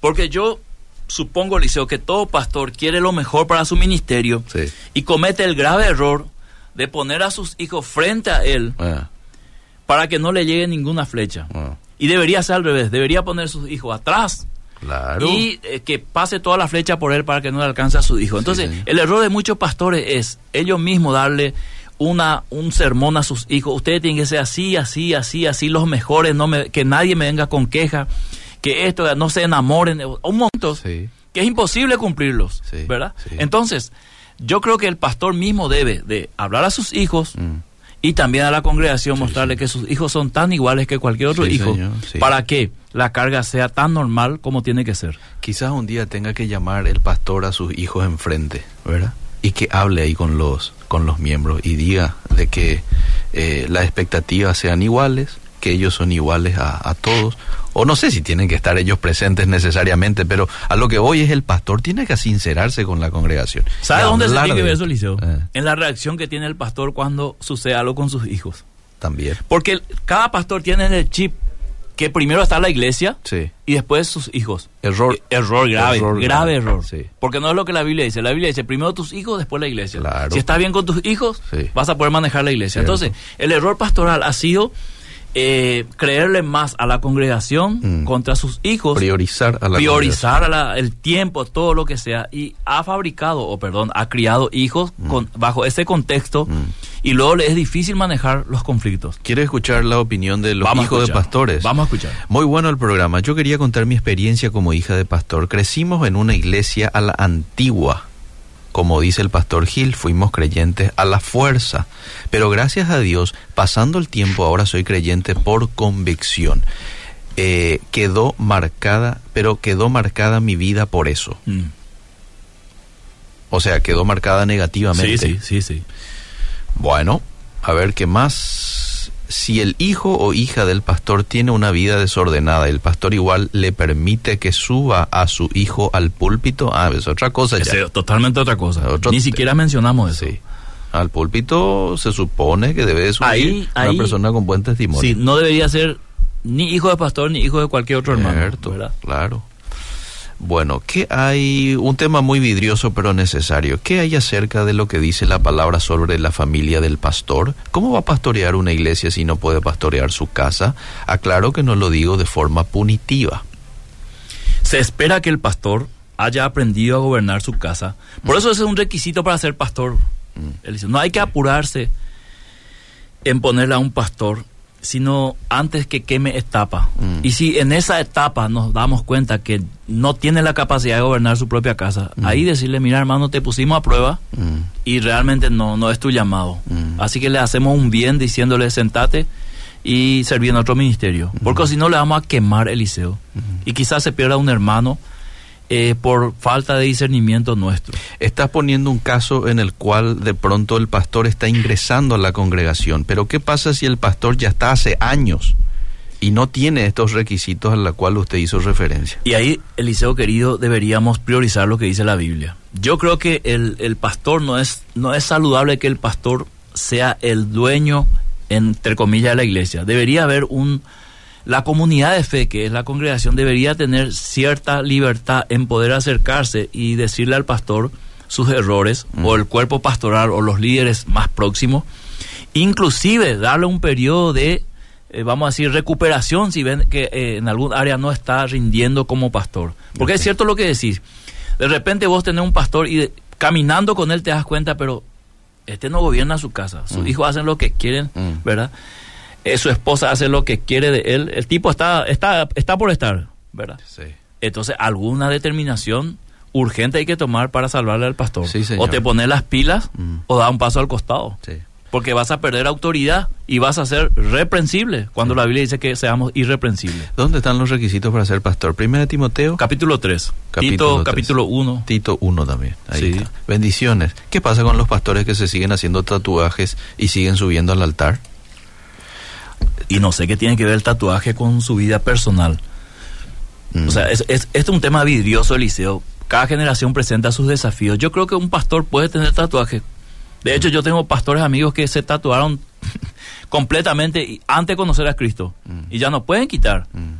Porque yo supongo, Liceo, que todo pastor quiere lo mejor para su ministerio y comete el grave error de poner a sus hijos frente a él ah. para que no le llegue ninguna flecha. Ah. Y debería ser al revés, debería poner a sus hijos atrás. Y eh, que pase toda la flecha por él para que no le alcance a su hijo. Entonces, el error de muchos pastores es ellos mismos darle una, un sermón a sus hijos. Ustedes tienen que ser así, así, así, así, los mejores, no me, que nadie me venga con queja que esto, no se enamoren, un montón que es imposible cumplirlos, ¿verdad? Entonces, yo creo que el pastor mismo debe de hablar a sus hijos mm. y también a la congregación mostrarle que sus hijos son tan iguales que cualquier otro hijo para que la carga sea tan normal como tiene que ser. Quizás un día tenga que llamar el pastor a sus hijos enfrente, ¿verdad? Y que hable ahí con los con los miembros y diga de que eh, las expectativas sean iguales, que ellos son iguales a, todos, o no sé si tienen que estar ellos presentes necesariamente, pero a lo que voy es el pastor tiene que sincerarse con la congregación. ¿Sabe dónde se tiene que ver eso, Liceo? Eh. En la reacción que tiene el pastor cuando sucede algo con sus hijos. También. Porque cada pastor tiene el chip que primero está la iglesia y después sus hijos. Error. Eh, error grave, grave, error. Porque no es lo que la Biblia dice. La Biblia dice primero tus hijos, después la iglesia. Si estás bien con tus hijos, vas a poder manejar la iglesia. Entonces, el error pastoral ha sido eh, creerle más a la congregación Mm. contra sus hijos, Priorizar a la priorizar a la- el tiempo, todo lo que sea, y ha fabricado, o perdón, ha criado hijos con, bajo ese contexto, Mm. y luego le es difícil manejar los conflictos. ¿Quiere escuchar la opinión de los Vamos hijos de pastores? Vamos a escuchar. Muy bueno el programa. Yo quería contar mi experiencia como hija de pastor. Crecimos en una iglesia a la antigua. Como dice el pastor Gil, fuimos creyentes a la fuerza. Pero gracias a Dios, pasando el tiempo, ahora soy creyente por convicción. Eh, quedó marcada, pero quedó marcada mi vida por eso. Mm. O sea, quedó marcada negativamente. Sí, sí, sí, sí. Bueno, a ver qué más. Si el hijo o hija del pastor tiene una vida desordenada, el pastor igual le permite que suba a su hijo al púlpito, ah, es otra cosa ya. Es totalmente otra cosa. Otro Ni siquiera mencionamos eso. Sí. Al púlpito se supone que debe de subir Ahí- una ahí- persona con buen testimonio. Sí, no debería ser ni hijo de pastor ni hijo de cualquier otro hermano. ¿verdad? claro. Bueno, ¿qué hay? Un tema muy vidrioso pero necesario. ¿Qué hay acerca de lo que dice la palabra sobre la familia del pastor? ¿Cómo va a pastorear una iglesia si no puede pastorear su casa? Aclaro que no lo digo de forma punitiva. Se espera que el pastor haya aprendido a gobernar su casa. Por eso ese es un requisito para ser pastor. Él dice, no hay que apurarse en ponerle a un pastor, sino antes que queme etapa. Mm. Y si en esa etapa nos damos cuenta que no tiene la capacidad de gobernar su propia casa, ahí decirle, mira hermano, te pusimos a prueba Mm, y realmente no, no es tu llamado. Mm. Así que le hacemos un bien diciéndole, sentate y serví en otro ministerio. Porque si no le vamos a quemar el liceo. Y quizás se pierda un hermano eh, por falta de discernimiento nuestro. Estás poniendo un caso en el cual de pronto el pastor está ingresando a la congregación, pero ¿qué pasa si el pastor ya está hace años y no tiene estos requisitos a los cuales usted hizo referencia? Y ahí, Eliseo querido, deberíamos priorizar lo que dice la Biblia. Yo creo que el, el pastor no es, no es saludable que el pastor sea el dueño, entre comillas, de la iglesia. Debería haber un... La comunidad de fe, que es la congregación, debería tener cierta libertad en poder acercarse y decirle al pastor sus errores, o el cuerpo pastoral, o los líderes más próximos, inclusive darle un periodo de, eh, vamos a decir, recuperación si ven que eh, en algún área no está rindiendo como pastor. Porque es cierto lo que decís. De repente vos tenés un pastor y de- caminando con él te das cuenta, pero este no gobierna su casa. Sus Mm. hijos hacen lo que quieren, Mm. ¿verdad? Eh, su esposa hace lo que quiere de él. El tipo está, está, está por estar, ¿verdad? Sí. Entonces, alguna determinación urgente hay que tomar para salvarle al pastor. Sí, o te pones las pilas Mm. o da un paso al costado. Sí. Porque vas a perder autoridad y vas a ser reprensible cuando la Biblia dice que seamos irreprensibles. ¿Dónde están los requisitos para ser pastor? Primera de Timoteo, Capítulo 3. Capítulo Tito, tres. capítulo 1. Tito 1 también. Ahí Sí. está. Bendiciones. ¿Qué pasa con los pastores que se siguen haciendo tatuajes y siguen subiendo al altar? Y no sé qué tiene que ver el tatuaje con su vida personal. Mm. O sea, es, es, este es un tema vidrioso, Eliseo. Cada generación presenta sus desafíos. Yo creo que un pastor puede tener tatuaje. De hecho, yo tengo pastores amigos que se tatuaron completamente antes de conocer a Cristo. Mm. Y ya no pueden quitar. Mm.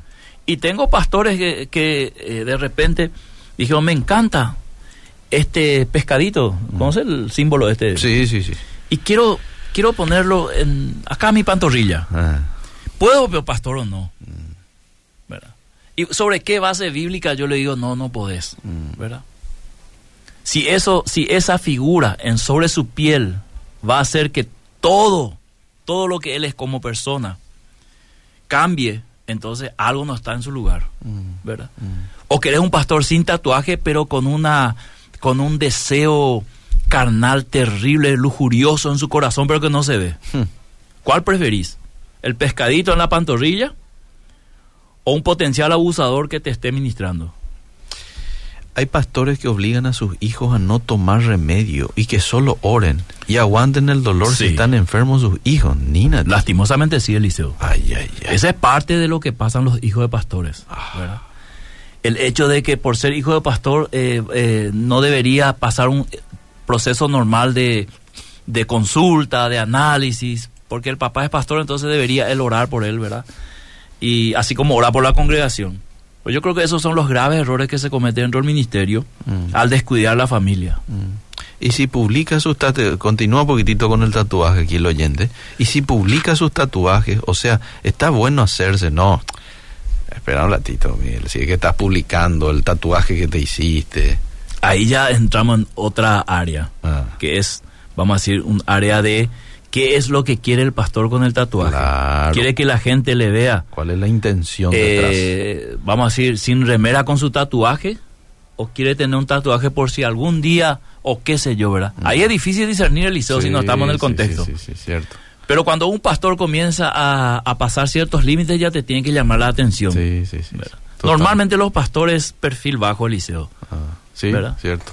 Y tengo pastores que, que, eh, de repente dijeron, me encanta este pescadito. ¿Conoces el símbolo este? Sí, sí, sí. Y quiero, quiero ponerlo en, acá mi pantorrilla. Ah, ¿Puedo, pero pastor, o no? ¿Verdad? ¿Y sobre qué base bíblica yo le digo, no, no podés? Mm. ¿Verdad? Si, eso, si esa figura en sobre su piel va a hacer que todo, todo lo que él es como persona cambie, entonces algo no está en su lugar, mm, ¿verdad? mm. O que eres un pastor sin tatuaje, pero con una con un deseo carnal terrible, lujurioso en su corazón, pero que no se ve. Hmm. ¿Cuál preferís? ¿El pescadito en la pantorrilla? ¿O un potencial abusador que te esté ministrando? Hay pastores que obligan a sus hijos a no tomar remedio y que solo oren y aguanten el dolor si están enfermos sus hijos. Nina. Lastimosamente sí, Eliseo. Ay, ay, ay. Esa es parte de lo que pasan los hijos de pastores. ¿verdad? El hecho de que por ser hijo de pastor eh, eh, no debería pasar un proceso normal de, de consulta, de análisis, porque el papá es pastor, entonces debería él orar por él, ¿verdad? Y así como orar por la congregación. Pues yo creo que esos son los graves errores que se cometen dentro del ministerio Mm. al descuidar la familia. Mm. Y si publica sus tatuajes, continúa un poquitito con el tatuaje aquí el oyente, y si publica sus tatuajes, o sea, está bueno hacerse, no. Espera un ratito, Miguel, si es que estás publicando el tatuaje que te hiciste. Ahí ya entramos en otra área, Ah. que es, vamos a decir, un área de qué es lo que quiere el pastor con el tatuaje. Claro. Quiere que la gente le vea, ¿Cuál es la intención detrás? eh, vamos a decir, sin remera con su tatuaje, o quiere tener un tatuaje por si algún día, o qué sé yo, ¿verdad? Ahí es difícil discernir el liceo si no estamos en el contexto. Sí, sí, sí, cierto. Pero cuando un pastor comienza a, a pasar ciertos límites, ya te tiene que llamar la atención. Sí, sí, sí. Normalmente los pastores perfil bajo liceo. Ah, sí, ¿Verdad? cierto.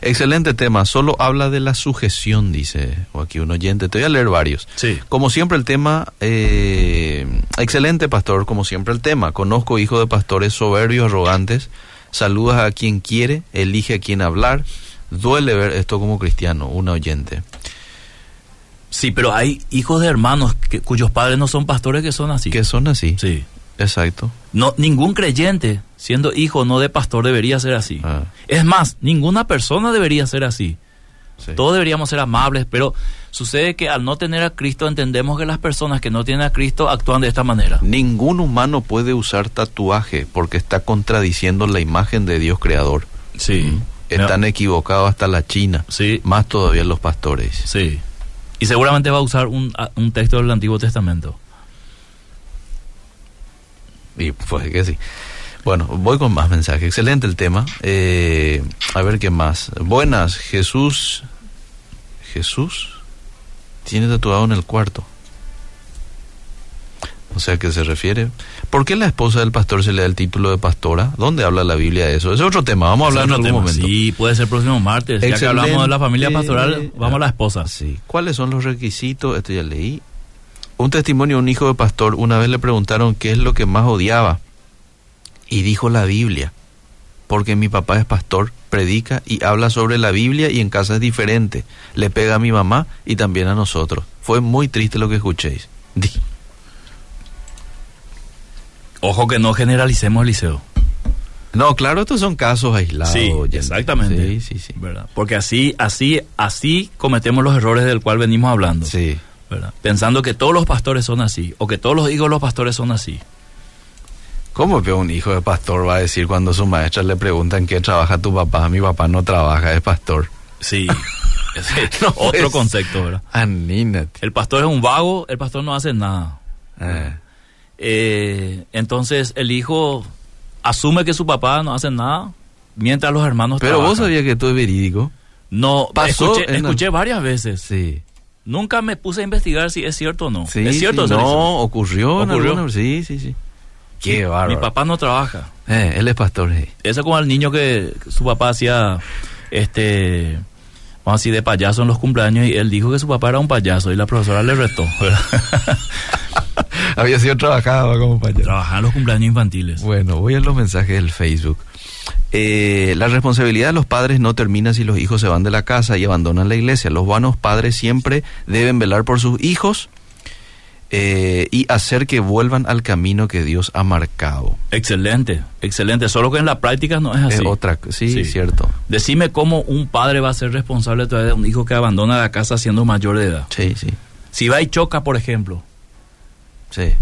Excelente tema. Solo habla de la sujeción, dice o aquí un oyente. Te voy a leer varios. Sí. Como siempre el tema, eh, excelente pastor, como siempre el tema. Conozco hijos de pastores soberbios, arrogantes. Saludas a quien quiere, elige a quien hablar. Duele ver esto como cristiano, un oyente. Sí, pero hay hijos de hermanos que- cuyos padres no son pastores que son así. Que son así. Sí. Exacto. No, ningún creyente, siendo hijo no de pastor, debería ser así. Ah, Es más, ninguna persona debería ser así. sí. Todos deberíamos ser amables, pero sucede que al no tener a Cristo entendemos que las personas que no tienen a Cristo actúan de esta manera. Ningún humano puede usar tatuaje porque está contradiciendo la imagen de Dios creador. Sí. Están equivocados hasta la China. Sí, Más todavía los pastores. sí. Y seguramente va a usar un, un texto del Antiguo Testamento. Y pues que sí. Bueno, voy con más mensajes. Excelente el tema. Eh, a ver qué más. Buenas, Jesús. Jesús tiene tatuado en el cuarto. O sea, ¿a qué se refiere? ¿Por qué la esposa del pastor se le da el título de pastora? ¿Dónde habla la Biblia de eso? Ese es otro tema. Vamos a hablar en algún tema. momento. Sí, puede ser próximo martes. Ya que hablamos de la familia pastoral, vamos a la esposa. Sí. ¿Cuáles son los requisitos? Esto ya leí. Un testimonio de un hijo de pastor, una vez le preguntaron qué es lo que más odiaba. Y dijo la Biblia. Porque mi papá es pastor, predica y habla sobre la Biblia y en casa es diferente. Le pega a mi mamá y también a nosotros. Fue muy triste lo que escuchéis. Di- Ojo que no generalicemos liceo. No, claro, estos son casos aislados. Sí, oyente. exactamente. Sí, sí, sí. ¿verdad? Porque así, así, así cometemos los errores del cual venimos hablando. Sí. ¿verdad? Pensando que todos los pastores son así, o que todos los hijos de los pastores son así. ¿Cómo que un hijo de pastor va a decir cuando su maestra le preguntan qué trabaja tu papá? Mi papá no trabaja, es pastor. Sí. No otro concepto, ¿verdad? Anímate. El pastor es un vago, el pastor no hace nada. Ah. Eh, entonces el hijo asume que su papá no hace nada, mientras los hermanos Pero vos sabías que esto es verídico. No, Pasó escuché, escuché varias veces. Sí. Nunca me puse a investigar si es cierto o no. Sí, es cierto, sí? No, ocurrió. en ¿Ocurrió? alguna- Sí, sí, sí. Qué Mi papá no trabaja. Eh, él es pastor. eh. Eso como el niño que su papá hacía, este, vamos a decir, de payaso en los cumpleaños y él dijo que su papá era un payaso y la profesora le retó. Había sido trabajado como payaso. Trabajar en los cumpleaños infantiles. Bueno, voy a los mensajes del Facebook. Eh, la responsabilidad de los padres no termina si los hijos se van de la casa y abandonan la iglesia. Los buenos padres siempre deben velar por sus hijos eh, y hacer que vuelvan al camino que Dios ha marcado. Excelente, excelente. Solo que en la práctica no es Es así. otra, sí, Sí. cierto. Decime cómo un padre va a ser responsable todavía de un hijo que abandona la casa siendo mayor de edad. Sí, sí, Si va y choca, por ejemplo, sí.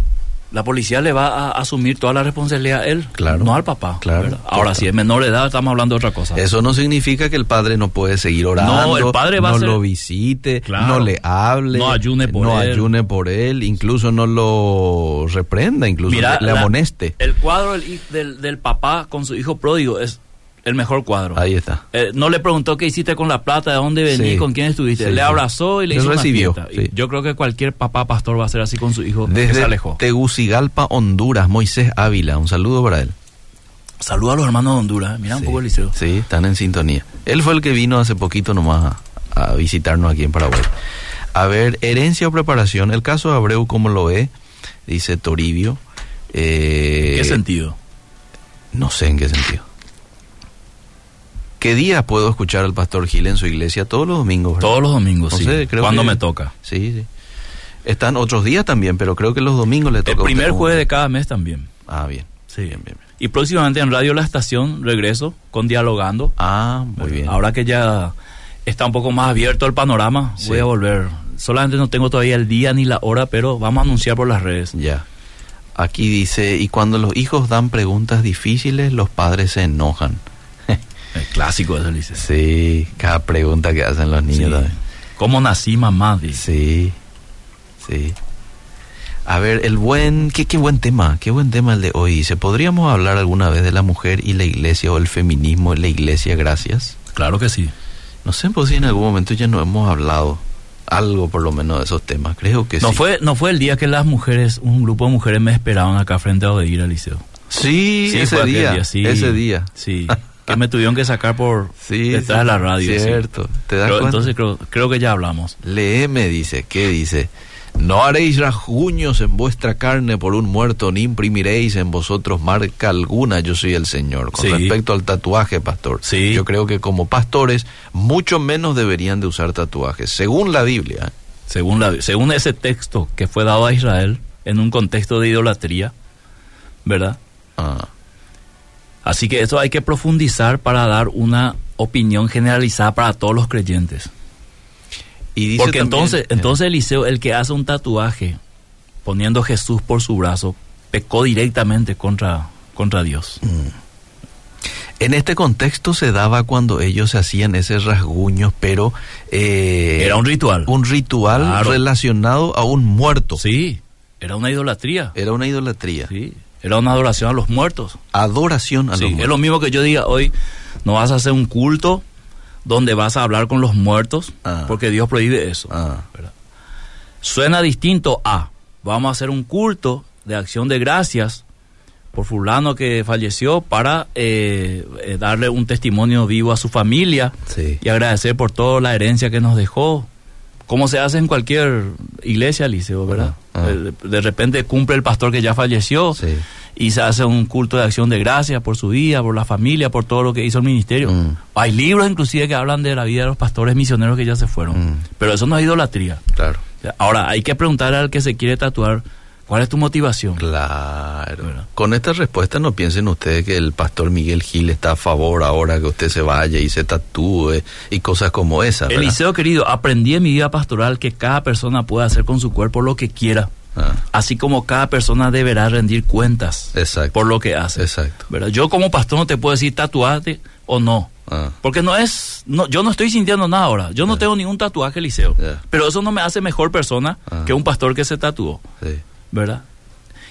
La policía le va a asumir toda la responsabilidad a él, Claro. no al papá. Claro. Ahora, si es menor de edad, estamos hablando de otra cosa. Eso no significa que el padre no puede seguir orando, No, el padre va a ser- lo visite, Claro. no le hable, No ayune por no él. ayune por él, incluso no lo reprenda, incluso le, la- amoneste. El cuadro del, del papá con su hijo pródigo es el mejor cuadro. Ahí está. Eh, no le preguntó qué hiciste con la plata, de dónde venís, Sí. con quién estuviste. Sí, le abrazó y le hizo una recibió, fiesta. Y sí. Yo creo que cualquier papá pastor va a ser así con su hijo que se Desde alejó. Tegucigalpa, Honduras, Moisés Ávila, un saludo para él. Saluda a los hermanos de Honduras. Mira un poco el liceo. Sí, están en sintonía. Él fue el que vino hace poquito nomás a, a visitarnos aquí en Paraguay. A ver, herencia o preparación. El caso de Abreu, ¿cómo lo ve? Dice Toribio. Eh, ¿Qué sentido? No sé en qué sentido. ¿Qué día puedo escuchar al pastor Gil en su iglesia? Todos los domingos. ¿verdad? Todos los domingos, sí. creo Cuando que- me toca. Sí, sí. Están otros días también, pero creo que los domingos le toca. El primer jueves de cada mes también. Ah, bien. Sí. Bien, bien, bien. Y próximamente en Radio La Estación regreso con Dialogando. Ah, muy bien. Ahora que ya está un poco más abierto el panorama, Sí. voy a volver. Solamente no tengo todavía el día ni la hora, pero vamos a anunciar por las redes. Ya. Aquí dice, y cuando los hijos dan preguntas difíciles, los padres se enojan. El clásico eso, dice. Sí, cada pregunta que hacen los niños Sí. también. ¿Cómo nací, mamá? Dice. Sí, sí. A ver, el buen, qué, qué buen tema, qué buen tema el de hoy. Dice, ¿podríamos hablar alguna vez de la mujer y la iglesia o el feminismo en la iglesia? Gracias. Claro que sí. No sé pues, si en algún momento ya no hemos hablado algo por lo menos de esos temas. Creo que No sí. fue, no fue el día que las mujeres, un grupo de mujeres me esperaban acá frente a Odeir al liceo. Sí, Sí, ese día, día, sí. ese día. Sí. que me tuvieron que sacar por Sí, detrás sí, de la radio. sí. Cierto. ¿Te das Pero cuenta? entonces creo, creo que ya hablamos. Léeme, dice, ¿qué dice? No haréis rasguños en vuestra carne por un muerto, ni imprimiréis en vosotros marca alguna, yo soy el Señor. Con Sí. respecto al tatuaje, pastor, Sí. yo creo que como pastores, mucho menos deberían de usar tatuajes, según la Biblia. Según, la, según ese texto que fue dado a Israel en un contexto de idolatría, ¿verdad? Ah, Así que eso hay que profundizar para dar una opinión generalizada para todos los creyentes. y dice Porque también- entonces, entonces Eliseo, el que hace un tatuaje poniendo Jesús por su brazo, pecó directamente contra, contra Dios. En este contexto se daba cuando ellos hacían ese rasguño, pero... eh, Era un ritual. un ritual Claro. relacionado a un muerto. Sí, era una idolatría. Era una idolatría. Sí, era una adoración a los muertos. Adoración a Sí, los es muertos. lo mismo que yo diga hoy, no vas a hacer un culto donde vas a hablar con los muertos, Ah. porque Dios prohíbe eso. Ah. Suena distinto a, vamos a hacer un culto de acción de gracias por fulano que falleció para eh, eh, darle un testimonio vivo a su familia sí. y agradecer por toda la herencia que nos dejó. Como se hace en cualquier iglesia, Liceo, ¿verdad? Ah, ah. De, de repente cumple el pastor que ya falleció Sí. y se hace un culto de acción de gracias por su vida, por la familia, por todo lo que hizo el ministerio. Mm. Hay libros inclusive que hablan de la vida de los pastores misioneros que ya se fueron. Mm. Pero eso no es idolatría. Claro. Ahora, hay que preguntar al que se quiere tatuar, ¿cuál es tu motivación? Claro. Bueno. Con esta respuesta no piensen ustedes que el pastor Miguel Gil está a favor ahora que usted se vaya y se tatúe y cosas como esas. ¿verdad? Eliseo querido, aprendí en mi vida pastoral que cada persona puede hacer con su cuerpo lo que quiera, Ah, así como cada persona deberá rendir cuentas exacto. por lo que hace. Exacto. ¿verdad? Yo como pastor no te puedo decir tatuarte o no. Ah, Porque no es, no, yo no estoy sintiendo nada ahora. Yo no Ya. tengo ningún tatuaje, Eliseo. Pero eso no me hace mejor persona Ah. que un pastor que se tatuó, sí. ¿Verdad?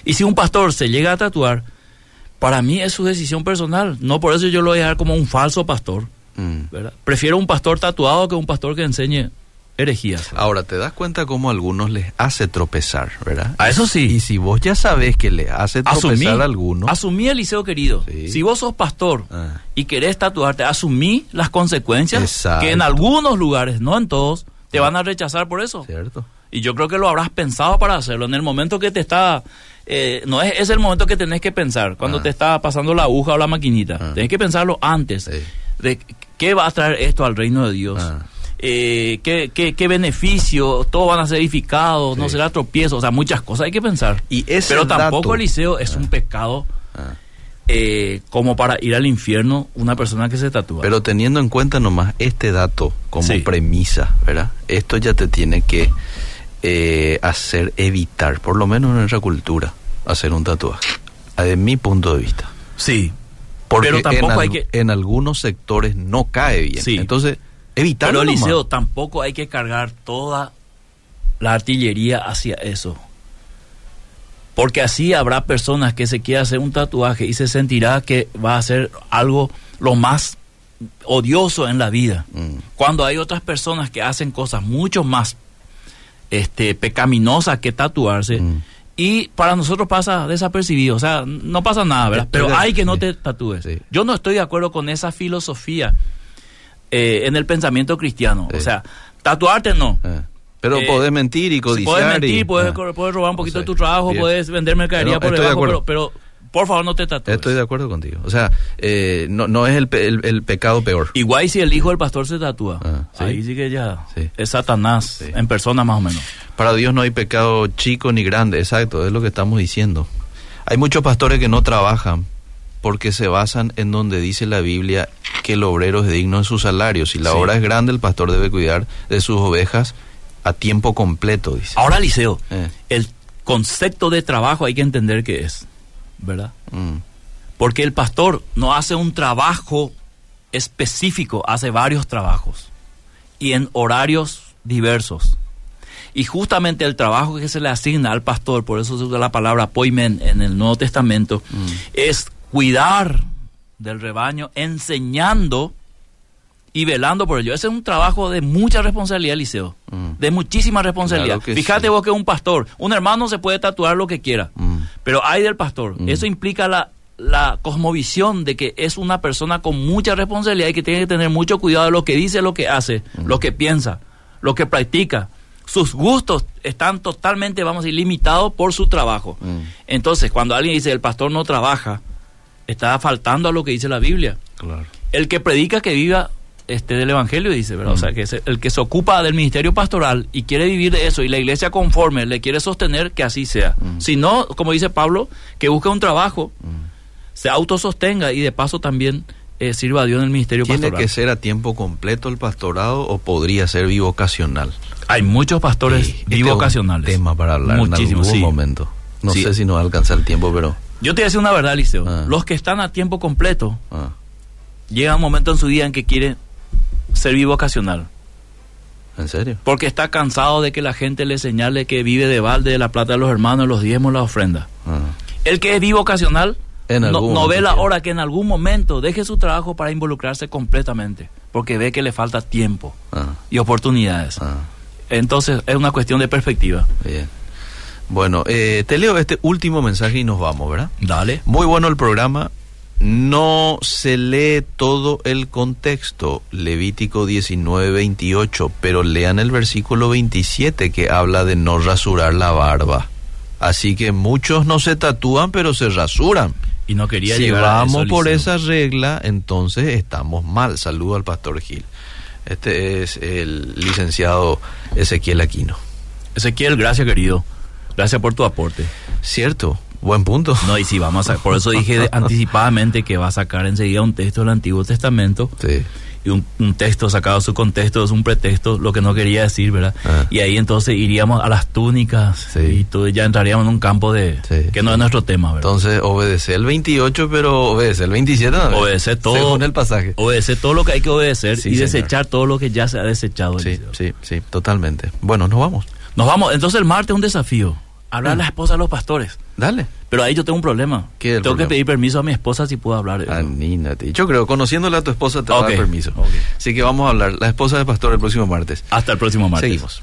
Y si un pastor se llega a tatuar, para mí es su decisión personal. No por eso yo lo voy a dejar como un falso pastor, Mm. ¿verdad? Prefiero un pastor tatuado que un pastor que enseñe herejías. Ahora, ¿te das cuenta cómo a algunos les hace tropezar, verdad? A eso sí. Y si vos ya sabés que les hace tropezar Asumí, a algunos... asumí, Eliseo querido. Sí. Si vos sos pastor Ah, y querés tatuarte, asumí las consecuencias Exacto. que en algunos lugares, no en todos, te van a rechazar por eso. ¿Cierto? Y yo creo que lo habrás pensado para hacerlo. En el momento que te está... eh, no es, es el momento que tenés que pensar, cuando Ah. te está pasando la aguja o la maquinita. Ah. Tenés que pensarlo antes. Sí. De qué va a traer esto al reino de Dios. Ah. Eh, qué, qué, qué beneficio, todos van a ser edificados, no será tropiezo, o sea, muchas cosas hay que pensar. Y Pero tampoco, Eliseo, es un pecado eh, como para ir al infierno una persona que se tatúa. Pero teniendo en cuenta nomás este dato como Sí. premisa, ¿verdad? Esto ya te tiene que eh, hacer evitar, por lo menos en nuestra cultura, hacer un tatuaje. De mi punto de vista. sí, Porque Pero tampoco en, hay que- en algunos sectores no cae bien. Sí. Entonces, evitarlo Pero nomás. Eliseo, tampoco hay que cargar toda la artillería hacia eso. Porque así habrá personas que se quieran hacer un tatuaje y se sentirá que va a ser algo lo más odioso en la vida. Mm, Cuando hay otras personas que hacen cosas mucho más este, pecaminosas que tatuarse. Mm. Y para nosotros pasa desapercibido, o sea, no pasa nada, ¿verdad? Pero hay que no te tatúes. Sí. Yo no estoy de acuerdo con esa filosofía eh, en el pensamiento cristiano. Sí. O sea, tatuarte no. eh. Pero Eh, podés mentir y codiciar. Puedes mentir, y- puedes, ah. puedes robar un poquito de tu trabajo, Bien. puedes vender mercadería por de debajo, pero, pero por favor no te tatúes. Estoy de acuerdo contigo. O sea, eh, no, no es el, pe- el- el pecado peor. Igual si el hijo del pastor se tatúa. Ah, ¿sí? Ahí sí que ya Sí. es Satanás Sí. en persona más o menos. Para Dios no hay pecado chico ni grande, exacto, es lo que estamos diciendo. Hay muchos pastores que no trabajan porque se basan en donde dice la Biblia que el obrero es digno de su salario. Si la obra es grande, el pastor debe cuidar de sus ovejas a tiempo completo, dice. Ahora, Liceo, Eh, el concepto de trabajo hay que entender qué es, ¿verdad? mm, Porque el pastor no hace un trabajo específico, hace varios trabajos y en horarios diversos. Y justamente el trabajo que se le asigna al pastor, por eso se usa la palabra poimen en el Nuevo Testamento, mm, es cuidar del rebaño, enseñando y velando por ello. Ese es un trabajo de mucha responsabilidad, Liceo. Mm. De muchísima responsabilidad. Claro Fíjate sí. vos que un pastor, un hermano se puede tatuar lo que quiera, mm. pero hay del pastor. Mm. Eso implica la, la cosmovisión de que es una persona con mucha responsabilidad y que tiene que tener mucho cuidado de lo que dice, lo que hace, lo que piensa, lo que practica. Sus gustos están totalmente, vamos a decir, limitados por su trabajo. Entonces, cuando alguien dice el pastor no trabaja, está faltando a lo que dice la Biblia. Claro. El que predica que viva este del evangelio dice, ¿verdad? O sea, Mm. que el que se ocupa del ministerio pastoral y quiere vivir de eso y la iglesia conforme le quiere sostener que así sea. Mm. Si no, como dice Pablo, que busque un trabajo, Mm. se autosostenga y de paso también eh, sirva a Dios en el ministerio ¿Tiene pastoral. que ser a tiempo completo el pastorado o podría ser bivocacional? Hay muchos pastores Sí, este bivocacionales. es un tema para hablar Muchísimo, en algún sí. momento. No Sí. sé si nos alcanza el tiempo, pero... Yo te voy a decir una verdad, Liceo. Ah. Los que están a tiempo completo, ah, llega un momento en su vida en que quiere ser bivocacional. ¿En serio? Porque está cansado de que la gente le señale que vive de balde, de la plata de los hermanos, los diezmos, la ofrenda. Ah, El que es vivocacional En no, no ve la hora que en algún momento deje su trabajo para involucrarse completamente, porque ve que le falta tiempo ah, y oportunidades. ah, Entonces es una cuestión de perspectiva. bien. Bueno, eh, te leo este último mensaje y nos vamos, ¿verdad? Dale. Muy bueno el programa. No se lee todo el contexto, Levítico 19, 28, pero lean el versículo 27 que habla de no rasurar la barba. Así que muchos no se tatúan, pero se rasuran. Y no quería si llegar a vamos eso, por esa regla, entonces estamos mal. Saludo al pastor Gil. Este es el licenciado Ezequiel Aquino. Ezequiel, gracias querido. Gracias por tu aporte. Cierto, buen punto. No, y si vamos a, por eso dije de- anticipadamente que va a sacar enseguida un texto del Antiguo Testamento Sí. y un, un texto sacado de su contexto es un pretexto, lo que no quería decir, ¿verdad? Ah. Y ahí entonces iríamos a las túnicas Sí. y todo, ya entraríamos en un campo de Sí. que no es nuestro tema, ¿verdad? Entonces obedece el 28, pero obedece el 27 también. Obedecer todo. Según el pasaje. Obedecer todo lo que hay que obedecer Sí, y señor. desechar todo lo que ya se ha desechado. Sí, sí, sí, totalmente. Bueno, nos vamos. Nos vamos. Entonces el martes es un desafío. Hablar a la esposa de los pastores. Dale. Pero ahí yo tengo un problema. ¿Qué es el tengo problema? que pedir permiso a mi esposa si puedo hablar. Anímate. Yo creo, conociéndole a tu esposa te va a dar permiso. Así que vamos a hablar. La esposa del pastor el próximo martes. Hasta el próximo martes. Seguimos.